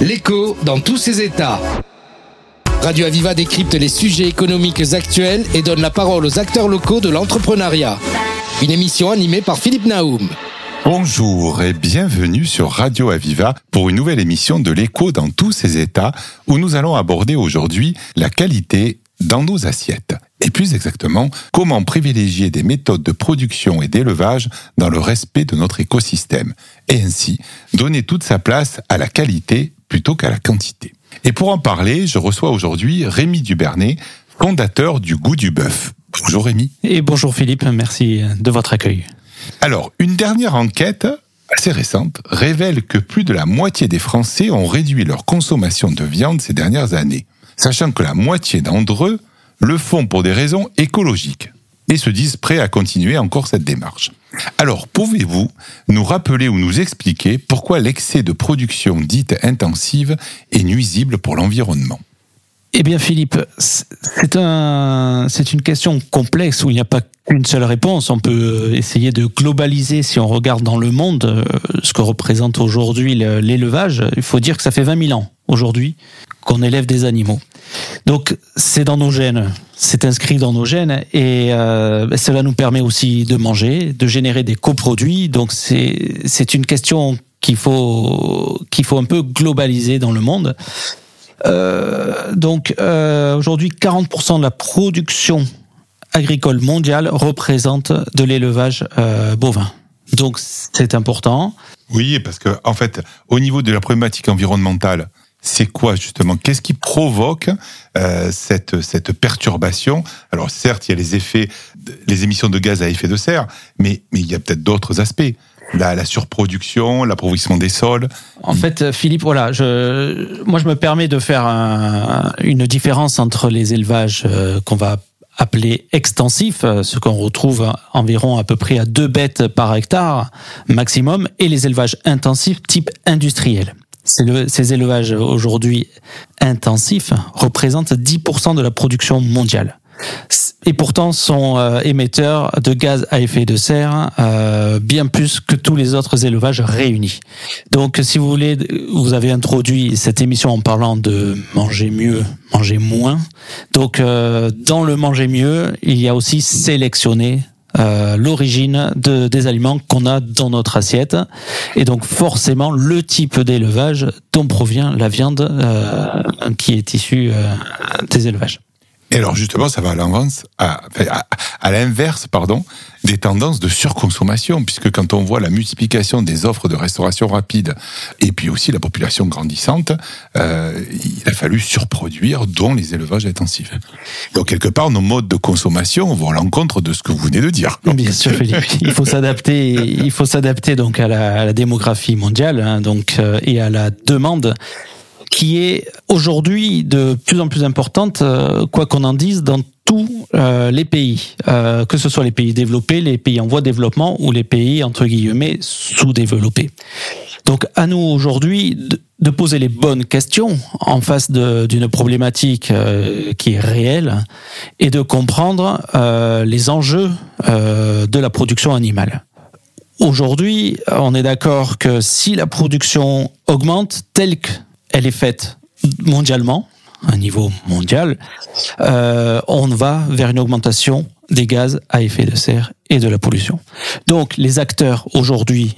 L'écho dans tous ses états. Radio Aviva décrypte les sujets économiques actuels et donne la parole aux acteurs locaux de l'entrepreneuriat. Une émission animée par Philippe Naoum. Bonjour et bienvenue sur Radio Aviva pour une nouvelle émission de l'écho dans tous ses états où nous allons aborder aujourd'hui la qualité dans nos assiettes. Et plus exactement, comment privilégier des méthodes de production et d'élevage dans le respect de notre écosystème et ainsi donner toute sa place à la qualité plutôt qu'à la quantité. Et pour en parler, je reçois aujourd'hui Rémi Dubernay, fondateur du Goût du Bœuf. Bonjour Rémi. Et bonjour Philippe, merci de votre accueil. Alors, une dernière enquête assez récente révèle que plus de la moitié des Français ont réduit leur consommation de viande ces dernières années, sachant que la moitié d'entre eux le font pour des raisons écologiques et se disent prêts à continuer encore cette démarche. Alors, pouvez-vous nous rappeler ou nous expliquer pourquoi l'excès de production dite intensive est nuisible pour l'environnement? Eh bien, Philippe, c'est un, c'est une question complexe où il n'y a pas qu'une seule réponse. On peut essayer de globaliser si on regarde dans le monde euh, ce que représente aujourd'hui l'élevage. Il faut dire que ça fait 20 000 ans aujourd'hui qu'on élève des animaux. Donc, c'est dans nos gènes, c'est inscrit dans nos gènes et euh, cela nous permet aussi de manger, de générer des coproduits. Donc, c'est, une question qu'il faut, qu'il faut un peu globaliser dans le monde. Euh, donc euh, aujourd'hui, 40% de la production agricole mondiale représente de l'élevage bovin. Donc c'est important. Oui, parce que en fait, au niveau de la problématique environnementale, c'est quoi justement? Qu'est-ce qui provoque euh, cette, cette perturbation? Alors certes, il y a les effets, les émissions de gaz à effet de serre, mais, mais il y a peut-être d'autres aspects la, surproduction, l'appauvrissement des sols. En fait, Philippe, voilà, je, moi je me permets de faire une différence entre les élevages euh, qu'on va appeler extensifs, euh, ce qu'on retrouve environ à peu près à deux bêtes par hectare maximum, et les élevages intensifs type industriel. Ces élevages aujourd'hui intensifs représentent 10% de la production mondiale et pourtant sont euh, émetteurs de gaz à effet de serre euh, bien plus que tous les autres élevages réunis. Donc, si vous voulez, vous avez introduit cette émission en parlant de manger mieux, manger moins. Donc, euh, dans le manger mieux, il y a aussi sélectionner euh, l'origine de, des aliments qu'on a dans notre assiette et donc forcément le type d'élevage dont provient la viande euh, qui est issue euh, des élevages. Et alors justement, ça va à l'inverse, à, à, l'inverse, pardon, des tendances de surconsommation, puisque quand on voit la multiplication des offres de restauration rapide et puis aussi la population grandissante, euh, il a fallu surproduire, dont les élevages intensifs. Donc quelque part, nos modes de consommation vont à l'encontre de ce que vous venez de dire. Bien sûr, Philippe. Il faut s'adapter. Il faut s'adapter donc à la, à la démographie mondiale, hein, donc euh, et à la demande qui est aujourd'hui de plus en plus importante, euh, quoi qu'on en dise, dans tous euh, les pays, euh, que ce soit les pays développés, les pays en voie de développement ou les pays entre guillemets sous-développés. Donc à nous aujourd'hui de, poser les bonnes questions en face d'une problématique qui est réelle et de comprendre les enjeux de la production animale. Aujourd'hui, on est d'accord que si la production augmente telle que elle est faite mondialement, à un niveau mondial, euh, on va vers une augmentation des gaz à effet de serre et de la pollution. Donc les acteurs aujourd'hui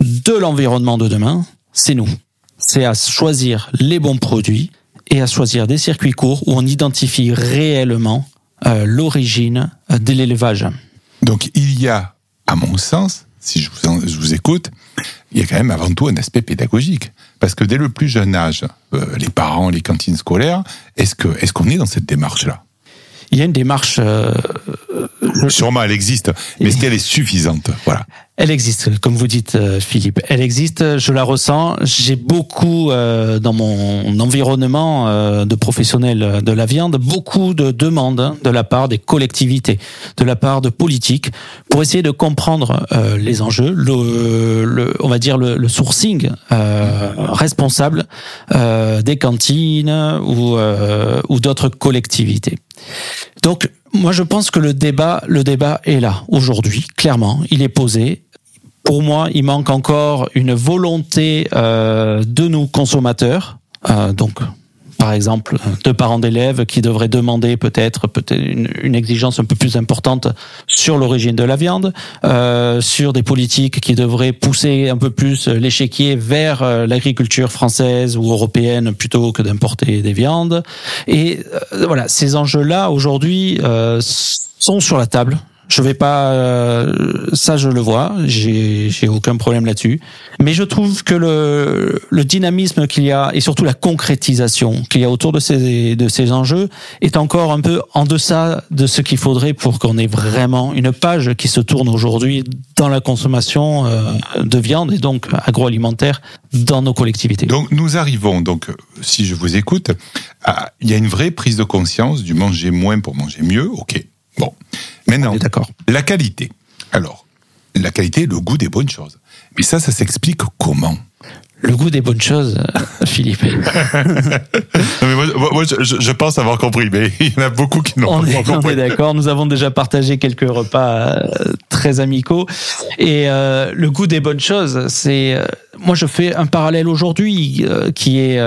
de l'environnement de demain, c'est nous. C'est à choisir les bons produits et à choisir des circuits courts où on identifie réellement euh, l'origine de l'élevage. Donc il y a, à mon sens, si je vous, je vous écoute, il y a quand même avant tout un aspect pédagogique. Parce que dès le plus jeune âge, euh, les parents, les cantines scolaires, est-ce qu'on est dans cette démarche-là? Il y a une démarche. Euh, Sûrement, elle existe, mais est-ce qu'elle est suffisante? Voilà. Elle existe, comme vous dites, euh, Philippe. Elle existe, je la ressens. J'ai beaucoup euh, dans mon environnement euh, de professionnels de la viande, beaucoup de demandes hein, de la part des collectivités, de la part de politiques, pour essayer de comprendre les enjeux, le, on va dire le, le sourcing responsable des cantines ou, ou d'autres collectivités. Donc, moi, je pense que le débat, le débat est là aujourd'hui. Clairement, il est posé. Pour moi, il manque encore une volonté euh, de nous consommateurs Euh, donc par exemple, deux parents d'élèves qui devraient demander peut-être peut-être une, exigence un peu plus importante sur l'origine de la viande, euh, sur des politiques qui devraient pousser un peu plus l'échiquier vers euh, l'agriculture française ou européenne plutôt que d'importer des viandes. Et euh, voilà, ces enjeux-là aujourd'hui euh, sont sur la table. Je vais pas, euh, ça je le vois, j'ai aucun problème là-dessus. Mais je trouve que le le dynamisme qu'il y a et surtout la concrétisation qu'il y a autour de ces de ces enjeux est encore un peu en deçà de ce qu'il faudrait pour qu'on ait vraiment une page qui se tourne aujourd'hui dans la consommation euh, de viande et donc agroalimentaire dans nos collectivités. Donc nous arrivons donc, si je vous écoute, à, il y a une vraie prise de conscience du manger moins pour manger mieux. Ok, Bon, maintenant, d'accord. La qualité. Alors, la qualité, le goût des bonnes choses. Mais ça, ça s'explique comment? Le goût des bonnes choses, euh, Philippe. mais moi, je, pense avoir compris, mais il y en a beaucoup qui n'ont pas compris. On est d'accord. Nous avons déjà partagé quelques repas euh, très amicaux. Et euh, le goût des bonnes choses, c'est. moi, je fais un parallèle aujourd'hui qui est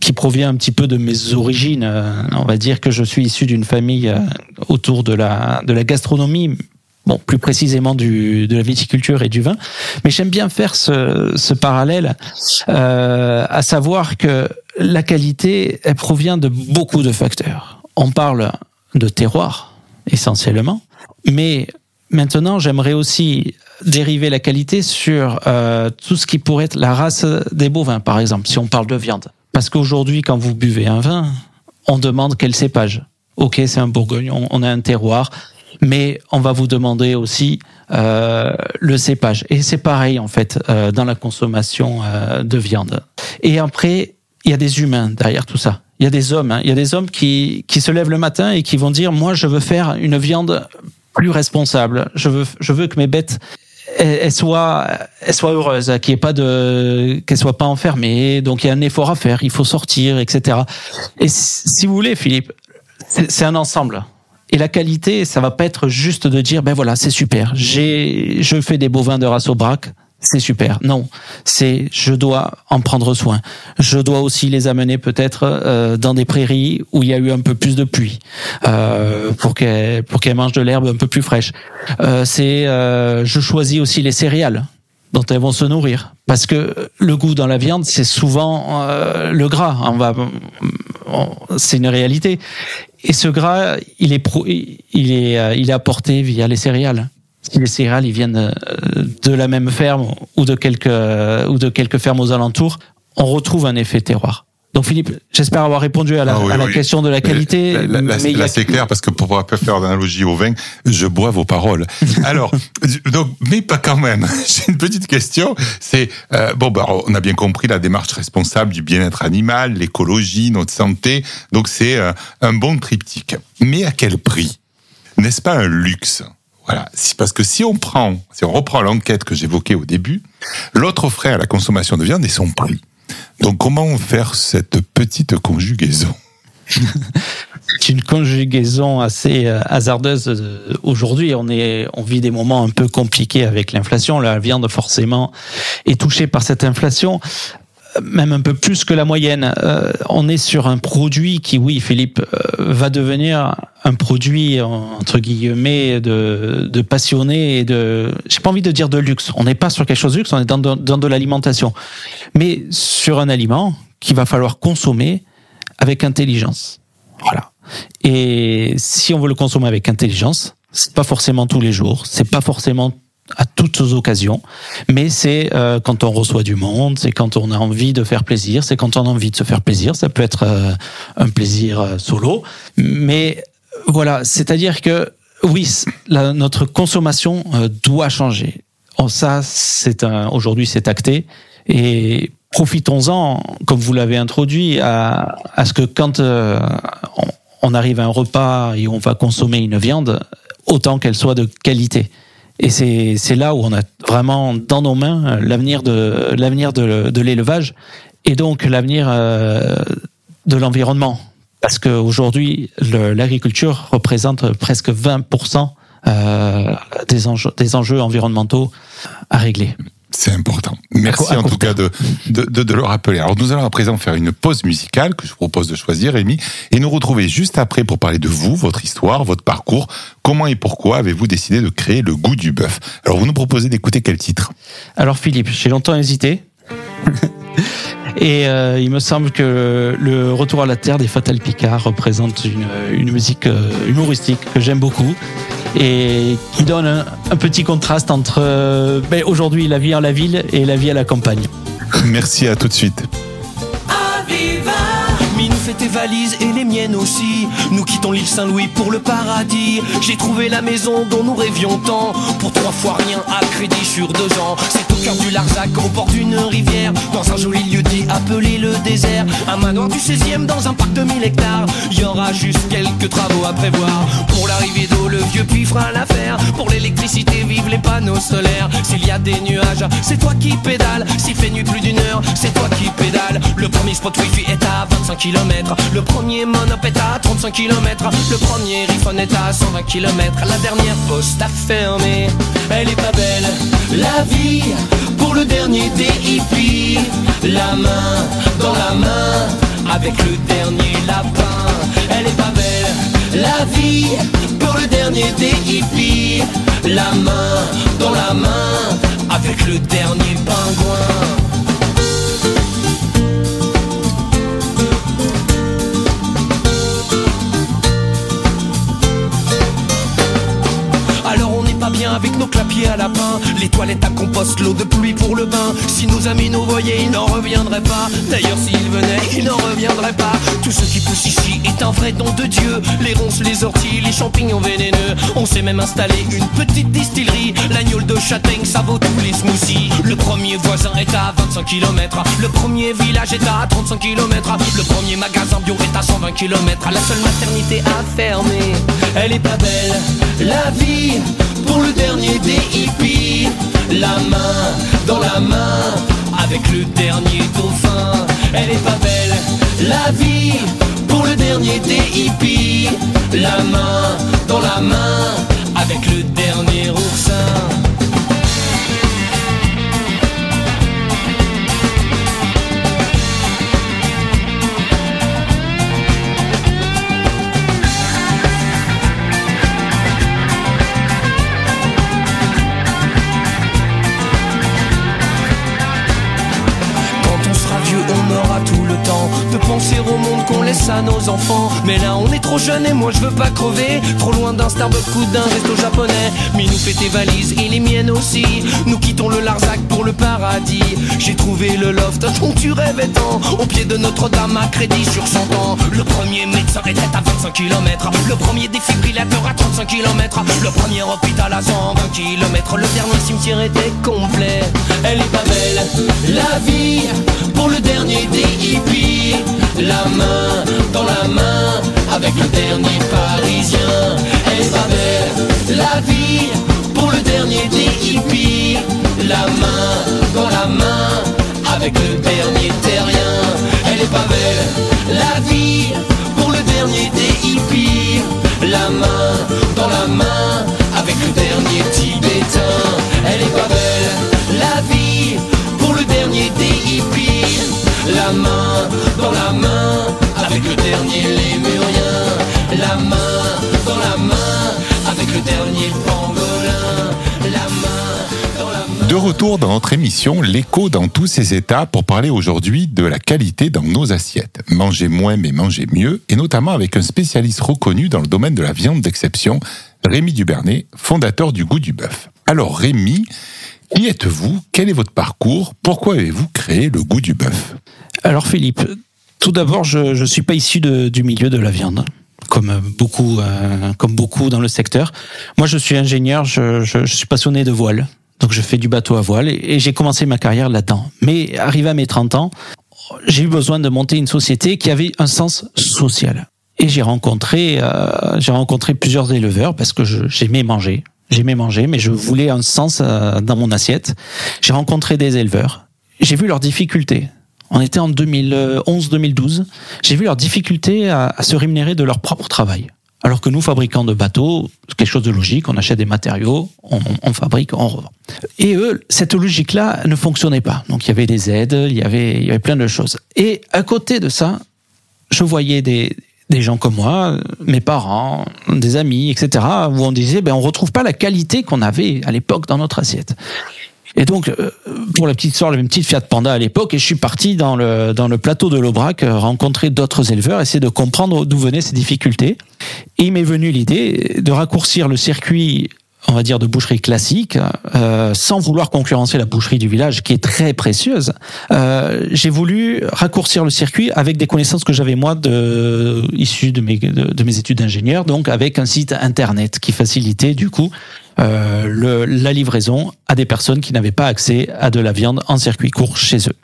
qui provient un petit peu de mes origines. on va dire que je suis issu d'une famille autour de la de la gastronomie, bon, plus précisément du, de la viticulture et du vin. Mais j'aime bien faire ce, ce parallèle, euh, à savoir que la qualité, elle provient de beaucoup de facteurs. On parle de terroir, essentiellement, mais maintenant, j'aimerais aussi dériver la qualité sur euh, tout ce qui pourrait être la race des bovins, par exemple, si on parle de viande. Parce qu'aujourd'hui, quand vous buvez un vin, on demande quel cépage. Ok, c'est un Bourgogne, on a un terroir, mais on va vous demander aussi euh, le cépage. Et c'est pareil en fait euh, dans la consommation euh, de viande. Et après, il y a des humains derrière tout ça. Il y a des hommes, hein. il y a des hommes qui, qui se lèvent le matin et qui vont dire moi je veux faire une viande plus responsable. Je veux je veux que mes bêtes elles soient elles soient heureuses, qu'il n'y pas de qu'elles soient pas enfermées. Donc il y a un effort à faire, il faut sortir, etc. Et si vous voulez, Philippe, c'est un ensemble. Et la qualité, ça va pas être juste de dire, ben voilà, c'est super. J'ai, je fais des bovins de race au braque, c'est super. Non, c'est je dois en prendre soin. Je dois aussi les amener peut-être euh, dans des prairies où il y a eu un peu plus de pluie euh, pour qu'elles pour qu'elles mangent de l'herbe un peu plus fraîche. Euh, c'est euh, je choisis aussi les céréales dont elles vont se nourrir parce que le goût dans la viande c'est souvent euh, le gras. On va c'est une réalité et ce gras, il est, il est, euh, il est apporté via les céréales. Si les céréales, ils viennent euh, de la même ferme ou de quelques, ou de quelques fermes aux alentours, on retrouve un effet terroir. Donc Philippe, j'espère avoir répondu à la, ah à la question de la qualité. Là, là, c'est clair parce que pour pouvoir faire d'analogie au vin, je bois vos paroles. Alors, donc, mais pas quand même. J'ai une petite question. C'est euh, bon, bah, on a bien compris la démarche responsable du bien-être animal, l'écologie, notre santé. Donc c'est euh, un bon triptyque. Mais à quel prix? N'est-ce pas un luxe? Voilà, parce que si on prend, si on reprend l'enquête que j'évoquais au début, l'autre frais à la consommation de viande est son prix. Donc comment faire cette petite conjugaison C'est une conjugaison assez euh, hasardeuse euh, aujourd'hui. On on vit des moments un peu compliqués avec l'inflation. La viande forcément est touchée par cette inflation même un peu plus que la moyenne. Euh, on est sur un produit qui, oui, Philippe, euh, va devenir un produit entre guillemets de, de passionné et de, j'ai pas envie de dire de luxe. On n'est pas sur quelque chose de luxe, on est dans de, dans de l'alimentation, mais sur un aliment qu'il va falloir consommer avec intelligence. Voilà. Et si on veut le consommer avec intelligence, c'est pas forcément tous les jours, c'est pas forcément à toutes occasions, mais c'est euh, quand on reçoit du monde, c'est quand on a envie de faire plaisir, c'est quand on a envie de se faire plaisir, ça peut être euh, un plaisir euh, solo, mais voilà, c'est-à-dire que oui, notre consommation doit changer. Oh, ça, c'est aujourd'hui, c'est acté et profitons-en, comme vous l'avez introduit, à, ce que quand on arrive à un repas et on va consommer une viande, autant qu'elle soit de qualité. Et c'est là où on a vraiment dans nos mains euh, l'avenir de l'avenir de, de l'élevage et donc l'avenir euh, de l'environnement. Parce qu'aujourd'hui, l'agriculture représente presque 20% euh, des, enjeux, des enjeux environnementaux à régler. C'est important. Merci en tout cas de, de, de, le rappeler. Alors nous allons à présent faire une pause musicale que je vous propose de choisir, Rémi, et nous retrouver juste après pour parler de vous, votre histoire, votre parcours. Comment et pourquoi avez-vous décidé de créer le goût du bœuf? Alors vous nous proposez d'écouter quel titre? Alors Philippe, j'ai longtemps hésité. Et euh, il me semble que le Retour à la Terre des Fatal Picard représente une, une musique euh, humoristique que j'aime beaucoup et qui donne un, petit contraste entre euh, ben, aujourd'hui la vie en la ville et la vie à la campagne. Merci, à tout de suite fais tes valises et les miennes aussi. Nous quittons l'île Saint-Louis pour le paradis. J'ai trouvé la maison dont nous rêvions tant. Pour trois fois rien à crédit sur deux ans. C'est au cœur du Larzac, au bord d'une rivière. Dans un joli lieu dit appelé le désert. Un manoir du 16e dans un parc de 1000 hectares. Y aura juste quelques travaux à prévoir. Pour l'arrivée d'eau, le vieux puits fera l'affaire. Pour l'électricité, vive les panneaux solaires. S'il y a des nuages, c'est toi qui pédales. S'il fait nuit plus d'une heure, c'est toi qui pédales. Le premier spot wifi est à 25 km. Le premier monop est à 35 km Le premier iPhone est à 120 km La dernière poste a fermé. Elle est pas belle. La vie pour le dernier des hippies La main dans la main Avec le dernier lapin. Elle est pas belle. La vie pour le dernier des hippies La main dans la main Avec le dernier pingouin avec nos clapiers à lapin Les toilettes à compost, l'eau de pluie pour le bain. Si nos amis nous voyaient, ils n'en reviendraient pas. D'ailleurs s'ils venaient, ils n'en reviendraient pas. Tout ce qui pousse ici est un vrai don de Dieu. Les ronces, les orties, les champignons vénéneux. On s'est même installé une petite distillerie. L'agneau de châtaigne, ça vaut tous les smoothies. Le premier voisin est à 25 km Le premier village est à 35 km Le premier magasin bio est à 120 km La seule maternité a fermé Elle est pas belle, la vie pour le dernier des hippies. La main dans la main avec le dernier dauphin. Elle est pas belle, la vie pour le dernier des hippies. La main dans la main avec le dernier oursin. Enfants. Mais là, on est trop jeune et moi je veux pas crever. Trop loin d'un Starbucks ou d'un resto japonais. Mais nous fait tes valises et les miennes aussi. Nous quittons le Larzac pour le paradis. J'ai trouvé le loft dont tu rêvais tant. Au pied de Notre-Dame à crédit sur 100 ans. Le premier médecin était à 25 km. Le premier défibrillateur à 35 km. Le premier hôpital à 120 km. Le dernier cimetière était complet. Elle est pas belle, la vie pour le dernier des hippies. La main dans notre émission L'écho dans tous ses états pour parler aujourd'hui de la qualité dans nos assiettes. Manger moins mais manger mieux et notamment avec un spécialiste reconnu dans le domaine de la viande d'exception, Rémi Dubernay, fondateur du goût du bœuf. Alors Rémi, qui êtes-vous? Quel est votre parcours? Pourquoi avez-vous créé le goût du bœuf? Alors Philippe, tout d'abord, je ne suis pas issu du milieu de la viande. Comme beaucoup, euh, comme beaucoup dans le secteur. Moi, je suis ingénieur, je, suis passionné de voile. Donc, je fais du bateau à voile et, j'ai commencé ma carrière là-dedans. Mais arrivé à mes 30 ans, j'ai eu besoin de monter une société qui avait un sens social. Et j'ai rencontré, euh, j'ai rencontré plusieurs éleveurs parce que j'aimais manger. J'aimais manger, mais je voulais un sens euh, dans mon assiette. J'ai rencontré des éleveurs. J'ai vu leurs difficultés. On était en 2011-2012. J'ai vu leurs difficultés à, se rémunérer de leur propre travail. Alors que nous, fabricants de bateaux, quelque chose de logique, on achète des matériaux, on, fabrique, on revend. Et eux, cette logique-là ne fonctionnait pas. Donc il y avait des aides, il y avait, il y avait plein de choses. Et à côté de ça, je voyais des, des gens comme moi, mes parents, des amis, etc., où on disait, ben, on retrouve pas la qualité qu'on avait à l'époque dans notre assiette. Et donc, euh, pour la petite histoire, j'avais une petite Fiat Panda à l'époque et je suis parti dans le, plateau de l'Aubrac euh, rencontrer d'autres éleveurs, essayer de comprendre d'où venaient ces difficultés. Et il m'est venu l'idée de raccourcir le circuit on va dire de boucherie classique, euh, sans vouloir concurrencer la boucherie du village qui est très précieuse. J'ai voulu raccourcir le circuit avec des connaissances que j'avais moi issues de mes études d'ingénieur, donc avec un site internet qui facilitait du coup euh, le, la livraison à des personnes qui n'avaient pas accès à de la viande en circuit court chez eux.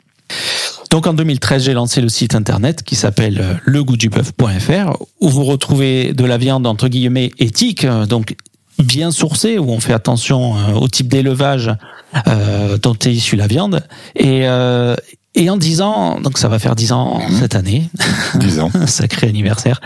Donc en 2013, j'ai lancé le site internet qui s'appelle euh, legoûtduboeuf.fr où vous retrouvez de la viande entre guillemets éthique, euh, donc bien sourcée, où on fait attention euh, au type d'élevage euh, dont est issue la viande. Et, euh, et en 10 ans, donc ça va faire 10 ans cette année, 10 ans. sacré anniversaire.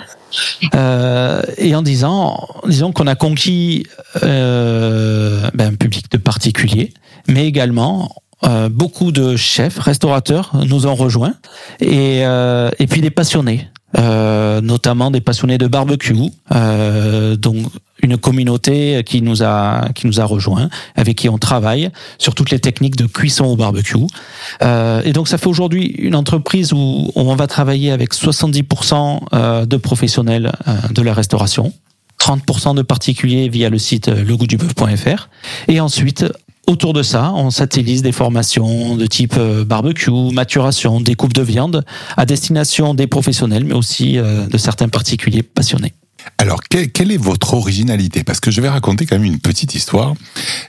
Euh, et en 10 ans, disons qu'on a conquis euh, ben, un public de particuliers, mais également euh, beaucoup de chefs, restaurateurs nous ont rejoints, et, euh, et puis des passionnés. Euh, notamment des passionnés de barbecue, euh, donc une communauté qui nous a qui nous a rejoint, avec qui on travaille sur toutes les techniques de cuisson au barbecue. Euh, et donc ça fait aujourd'hui une entreprise où on va travailler avec 70% euh, de professionnels euh, de la restauration. 30% de particuliers via le site legoutduboeuf.fr et ensuite Autour de ça, on satellise des formations de type euh, barbecue, maturation, découpe de viande à destination des professionnels, mais aussi euh, de certains particuliers passionnés. Alors, quelle, est votre originalité? Parce que je vais raconter quand même une petite histoire.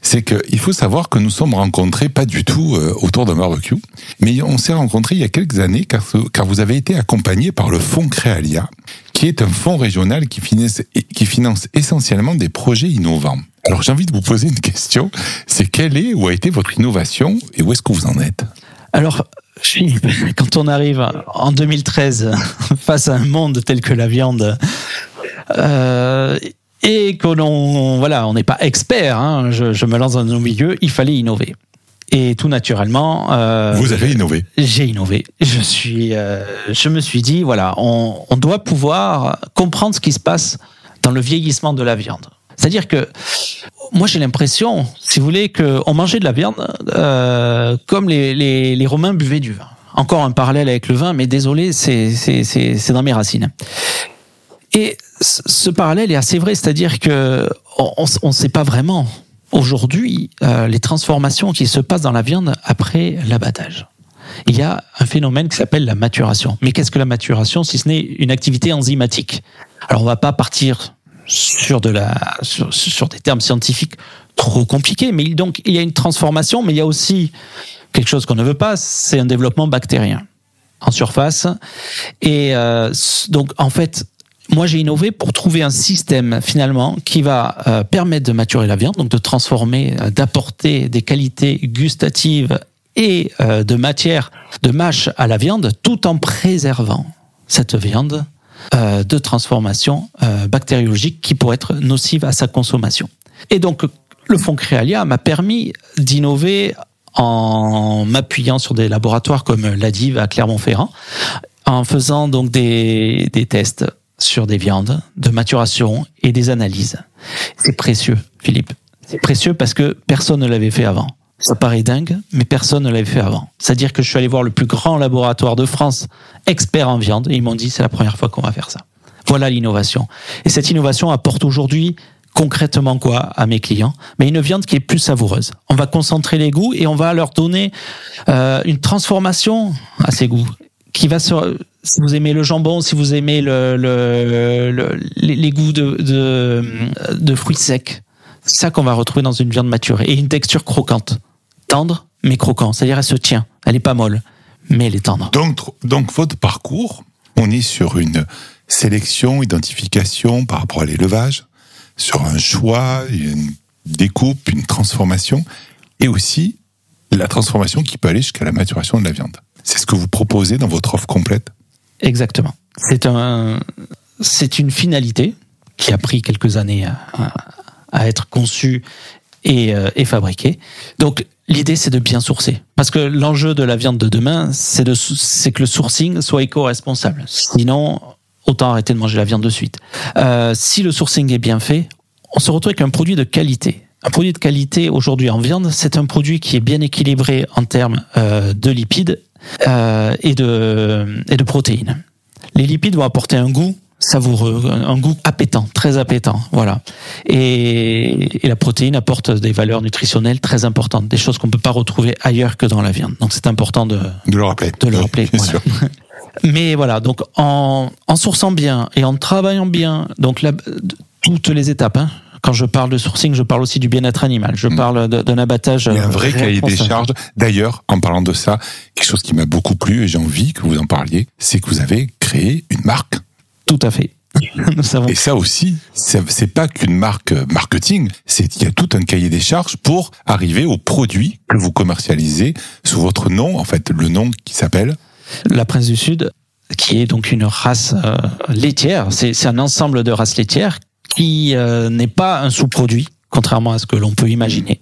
C'est qu'il faut savoir que nous sommes rencontrés pas du tout euh, autour d'un barbecue, mais on s'est rencontrés il y a quelques années car vous avez été accompagné par le Fonds Créalia, qui est un fonds régional qui finance, essentiellement des projets innovants. Alors j'ai envie de vous poser une question, c'est quelle est ou a été votre innovation et où est-ce que vous en êtes? Alors, quand on arrive en 2013 face à un monde tel que la viande, euh, et que l'on voilà, on n'est pas expert, hein, je, je, me lance dans nos milieux, il fallait innover. Et tout naturellement, euh, vous avez innové. J'ai innové. Je suis, euh, je me suis dit voilà, on, on doit pouvoir comprendre ce qui se passe dans le vieillissement de la viande. C'est-à-dire que moi j'ai l'impression, si vous voulez, qu'on mangeait de la viande euh, comme les, les, les Romains buvaient du vin. Encore un parallèle avec le vin, mais désolé, c'est dans mes racines. Et ce parallèle est assez vrai, c'est-à-dire que on ne sait pas vraiment aujourd'hui euh, les transformations qui se passent dans la viande après l'abattage. Il y a un phénomène qui s'appelle la maturation. Mais qu'est-ce que la maturation si ce n'est une activité enzymatique? Alors on va pas partir sur des termes scientifiques trop compliqués, mais il y a une transformation, mais il y a aussi quelque chose qu'on ne veut pas, c'est un développement bactérien en surface. Et euh, donc en fait, moi j'ai innové pour trouver un système finalement qui va euh, permettre de maturer la viande, donc de transformer, euh, d'apporter des qualités gustatives et euh, de matière de mâche à la viande, tout en préservant cette viande de transformation bactériologique qui pourrait être nocive à sa consommation. Et donc le fonds Créalia m'a permis d'innover en m'appuyant sur des laboratoires comme l'ADIV à Clermont-Ferrand, en faisant donc des tests sur des viandes, de maturation et des analyses. C'est précieux, Philippe. C'est précieux parce que personne ne l'avait fait avant. Ça paraît dingue, mais personne ne l'avait fait avant. C'est-à-dire que je suis allé voir le plus grand laboratoire de France, expert en viande, et ils m'ont dit c'est la première fois qu'on va faire ça. Voilà l'innovation. Et cette innovation apporte aujourd'hui concrètement quoi à mes clients Mais une viande qui est plus savoureuse. On va concentrer les goûts et on va leur donner euh, une transformation à ces goûts qui va se si vous aimez le jambon, si vous aimez le, le, le les, goûts de, fruits secs, c'est ça qu'on va retrouver dans une viande maturée et une texture croquante, tendre mais croquant. C'est-à-dire elle se tient, elle est pas molle, mais elle est tendre. Donc votre parcours, on est sur une sélection, identification par rapport à l'élevage, sur un choix, une découpe, une transformation, et aussi la transformation qui peut aller jusqu'à la maturation de la viande. C'est ce que vous proposez dans votre offre complète? Exactement. C'est un, c'est une finalité qui a pris quelques années à, être conçu et, euh, et fabriqué. Donc l'idée c'est de bien sourcer, parce que l'enjeu de la viande de demain, c'est de c'est que le sourcing soit éco-responsable. Sinon, autant arrêter de manger la viande de suite. Euh, si le sourcing est bien fait, on se retrouve avec un produit de qualité. Un produit de qualité aujourd'hui en viande, c'est un produit qui est bien équilibré en termes euh, de lipides euh, et, de, et de protéines. Les lipides vont apporter un goût savoureux, un goût appétant, très appétant, voilà. Et, et, la protéine apporte des valeurs nutritionnelles très importantes, des choses qu'on ne peut pas retrouver ailleurs que dans la viande. Donc c'est important de, de le rappeler. De le rappeler. Bien voilà. sûr. Mais voilà, donc en, en sourçant bien et en travaillant bien, donc la, toutes les étapes. Hein, quand je parle de sourcing, je parle aussi du bien-être animal. Je Mm. parle d'un abattage. Il y a un vrai cahier des charges. D'ailleurs, en parlant de ça, quelque chose qui m'a beaucoup plu et j'ai envie que vous en parliez, c'est que vous avez créé une marque. Tout à fait. Nous savons. Et ça aussi, c'est pas qu'une marque euh, marketing, c'est qu'il y a tout un cahier des charges pour arriver aux produits que vous commercialisez sous votre nom, en fait, le nom qui s'appelle. La Prince du Sud, qui est donc une race euh, laitière, c'est un ensemble de races laitières qui euh, n'est pas un sous-produit, contrairement à ce que l'on peut imaginer.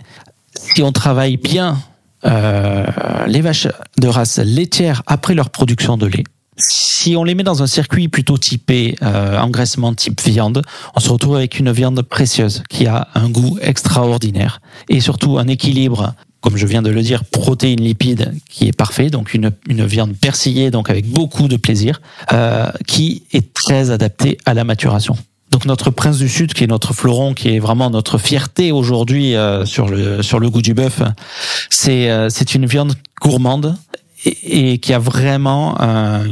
Si on travaille bien euh, les vaches de race laitière après leur production de lait, si on les met dans un circuit plutôt typé euh, engraissement type viande, on se retrouve avec une viande précieuse qui a un goût extraordinaire et surtout un équilibre, comme je viens de le dire, protéines lipides qui est parfait, donc une, une viande persillée, donc avec beaucoup de plaisir, euh, qui est très adaptée à la maturation. Donc notre prince du sud, qui est notre fleuron, qui est vraiment notre fierté aujourd'hui euh, sur le sur le goût du bœuf, c'est euh, c'est une viande gourmande et, qui a vraiment euh,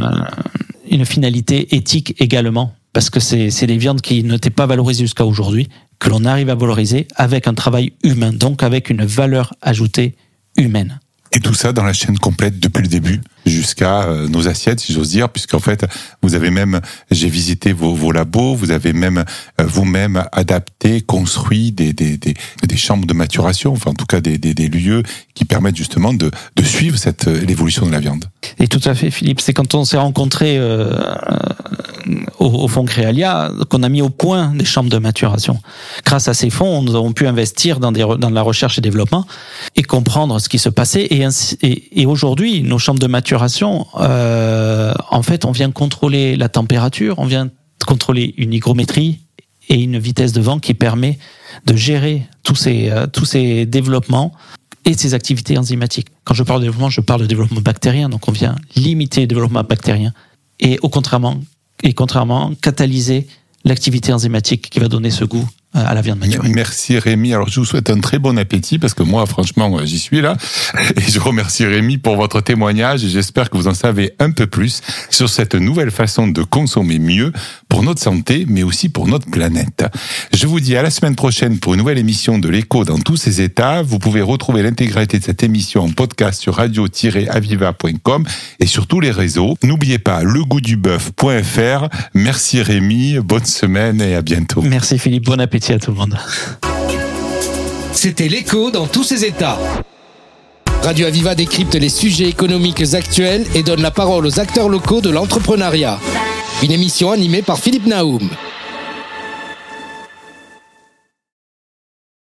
une finalité éthique également, parce que c'est c'est des viandes qui n'étaient pas valorisées jusqu'à aujourd'hui, que l'on arrive à valoriser avec un travail humain, donc avec une valeur ajoutée humaine. Et tout ça dans la chaîne complète depuis le début jusqu'à euh, nos assiettes, si j'ose dire, puisqu'en fait, vous avez même, j'ai visité vos, vos labos, vous avez même euh, vous-même adapté, construit des, des, des, des chambres de maturation, enfin en tout cas des, des, des lieux qui permettent justement de, de suivre cette euh, l'évolution de la viande. Et tout à fait, Philippe. C'est quand on s'est rencontrés euh, au, au fonds Créalia qu'on a mis au point des chambres de maturation. Grâce à ces fonds, nous avons pu investir dans, la recherche et développement et comprendre ce qui se passait. Et, aujourd'hui, nos chambres de maturation, euh, en fait, on vient contrôler la température, on vient contrôler une hygrométrie et une vitesse de vent qui permet de gérer tous ces, euh, tous ces développements et ces activités enzymatiques. Quand je parle de développement, je parle de développement bactérien, donc on vient limiter le développement bactérien et au contrairement, et contrairement catalyser l'activité enzymatique qui va donner ce goût à la viande maturée. Merci Rémi. Alors je vous souhaite un très bon appétit parce que moi franchement j'y suis là et je remercie Rémi pour votre témoignage et j'espère que vous en savez un peu plus sur cette nouvelle façon de consommer mieux pour notre santé mais aussi pour notre planète. Je vous dis à la semaine prochaine pour une nouvelle émission de l'écho dans tous ses états. Vous pouvez retrouver l'intégralité de cette émission en podcast sur radio-aviva.com et sur tous les réseaux. N'oubliez pas legoûtduboeuf.fr. Merci Rémi, bonne semaine et à bientôt. Merci Philippe, bon appétit à tout le monde. C'était l'écho dans tous ses états. Radio Aviva décrypte les sujets économiques actuels et donne la parole aux acteurs locaux de l'entrepreneuriat. Une émission animée par Philippe Naoum.